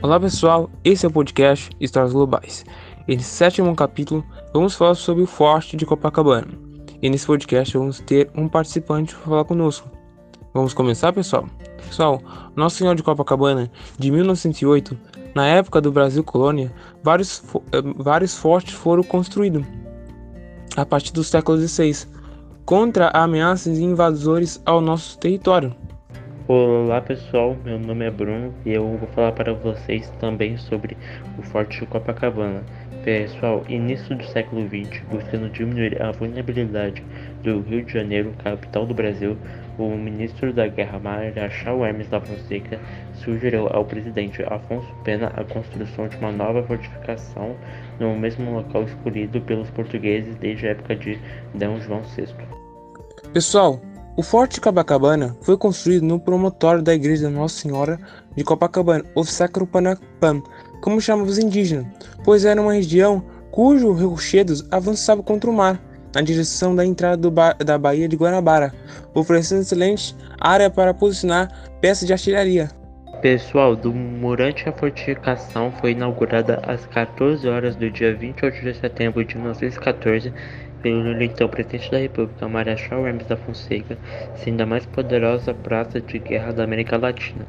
Olá pessoal, esse é o podcast Histórias Globais. E nesse sétimo capítulo, vamos falar sobre o Forte de Copacabana. E nesse podcast vamos ter um participante para falar conosco. Vamos começar, pessoal? Pessoal, Nosso Senhor de Copacabana, de 1908, na época do Brasil colônia, vários, eh, vários fortes foram construídos a partir do século XVI, contra ameaças e invasores ao nosso território. Olá pessoal, meu nome é Bruno e eu vou falar para vocês também sobre o Forte de Copacabana. Pessoal, início do século XX, buscando diminuir a vulnerabilidade do Rio de Janeiro, capital do Brasil, o ministro da Guerra Marechal Hermes da Fonseca sugeriu ao presidente Afonso Pena a construção de uma nova fortificação no mesmo local escolhido pelos portugueses desde a época de D. João VI. Pessoal, o Forte Copacabana foi construído no promontório da igreja Nossa Senhora de Copacabana, ou Sacropanapan, como chamavam os indígenas, pois era uma região cujos rochedos avançavam contra o mar, na direção da entrada ba da Baía de Guanabara, oferecendo excelente área para posicionar peças de artilharia. Pessoal, durante a fortificação foi inaugurada às 14 horas do dia 28 de setembro de 1914 pelo então presidente da República, Marechal Hermes da Fonseca, sendo a mais poderosa praça de guerra da América Latina.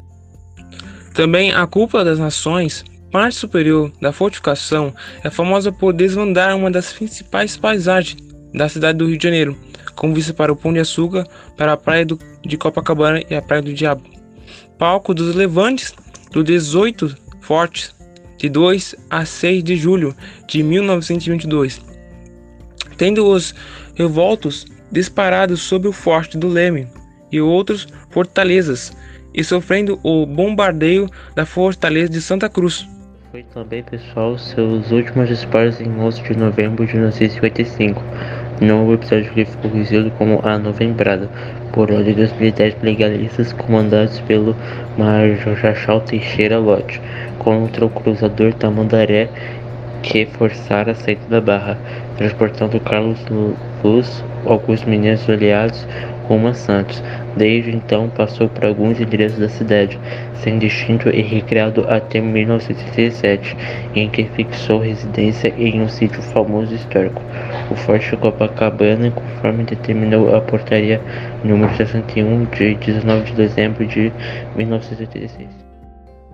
Também a cúpula das nações, parte superior da fortificação, é famosa por desvendar uma das principais paisagens da cidade do Rio de Janeiro, com vista para o Pão de Açúcar, para a praia do, de Copacabana e a Praia do Diabo. Palco dos levantes do 18 Fortes, de 2 a 6 de julho de 1922 tendo os revoltos disparados sobre o forte do Leme e outras fortalezas, e sofrendo o bombardeio da fortaleza de Santa Cruz. Foi também, pessoal, seus últimos disparos em 11 de novembro de 1955, no episódio que ficou conhecido como a Novembrada, por ordem dos militares legalistas comandados pelo Major Jachal Teixeira Lott, contra o cruzador Tamandaré que forçara a saída da barra, transportando Carlos Luz, alguns meninos aliados rumo a Santos. Desde então passou por alguns endereços da cidade, sendo extinto e recriado até 1967, em que fixou residência em um sítio famoso histórico, o Forte Copacabana, conforme determinou a portaria número 61 de 19 de dezembro de 1986.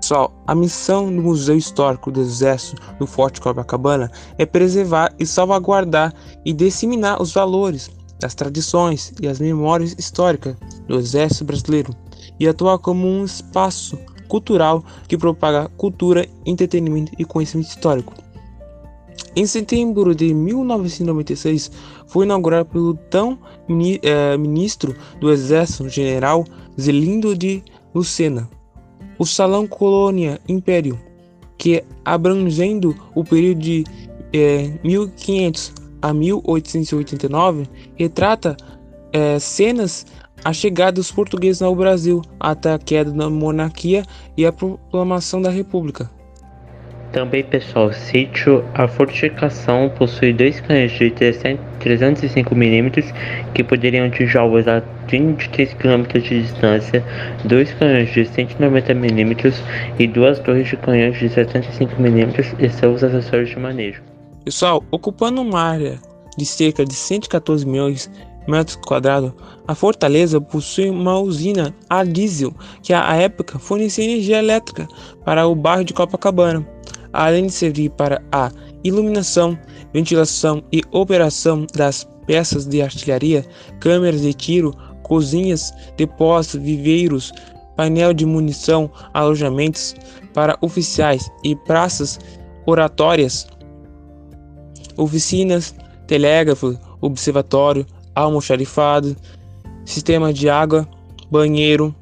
Pessoal, a missão do Museu Histórico do Exército do Forte Copacabana é preservar e salvaguardar e disseminar os valores, as tradições e as memórias históricas do Exército Brasileiro e atuar como um espaço cultural que propaga cultura, entretenimento e conhecimento histórico. Em setembro de 1996, foi inaugurado pelo tão eh, ministro do Exército, General Zelindo de Lucena, o Salão Colônia Império, que abrangendo o período de é, 1500 a 1889, retrata é, cenas a chegada dos portugueses ao Brasil até a queda da monarquia e a proclamação da República. Também, pessoal, sítio A fortificação possui dois canhões de 305mm que poderiam atingir alvos a 23 km de distância, dois canhões de 190mm e duas torres de canhões de 75mm e seus acessórios de manejo. Pessoal, ocupando uma área de cerca de 114 milhões metros quadrados, a fortaleza possui uma usina a diesel que à época fornecia energia elétrica para o bairro de Copacabana além de servir para a iluminação, ventilação e operação das peças de artilharia, câmeras de tiro, cozinhas, depósitos, viveiros, painel de munição, alojamentos para oficiais e praças oratórias, oficinas, telégrafo, observatório, almoxarifado, sistema de água, banheiro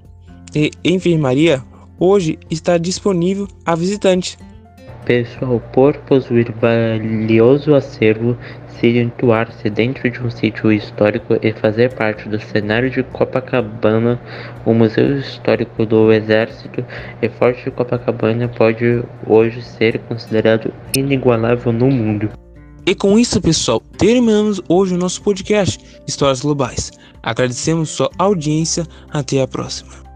e enfermaria, hoje está disponível a visitante. Pessoal, por possuir valioso acervo, situar-se dentro de um sítio histórico e fazer parte do cenário de Copacabana, o Museu Histórico do Exército e Forte de Copacabana pode hoje ser considerado inigualável no mundo. E com isso, pessoal, terminamos hoje o nosso podcast Histórias Globais. Agradecemos sua audiência. Até a próxima.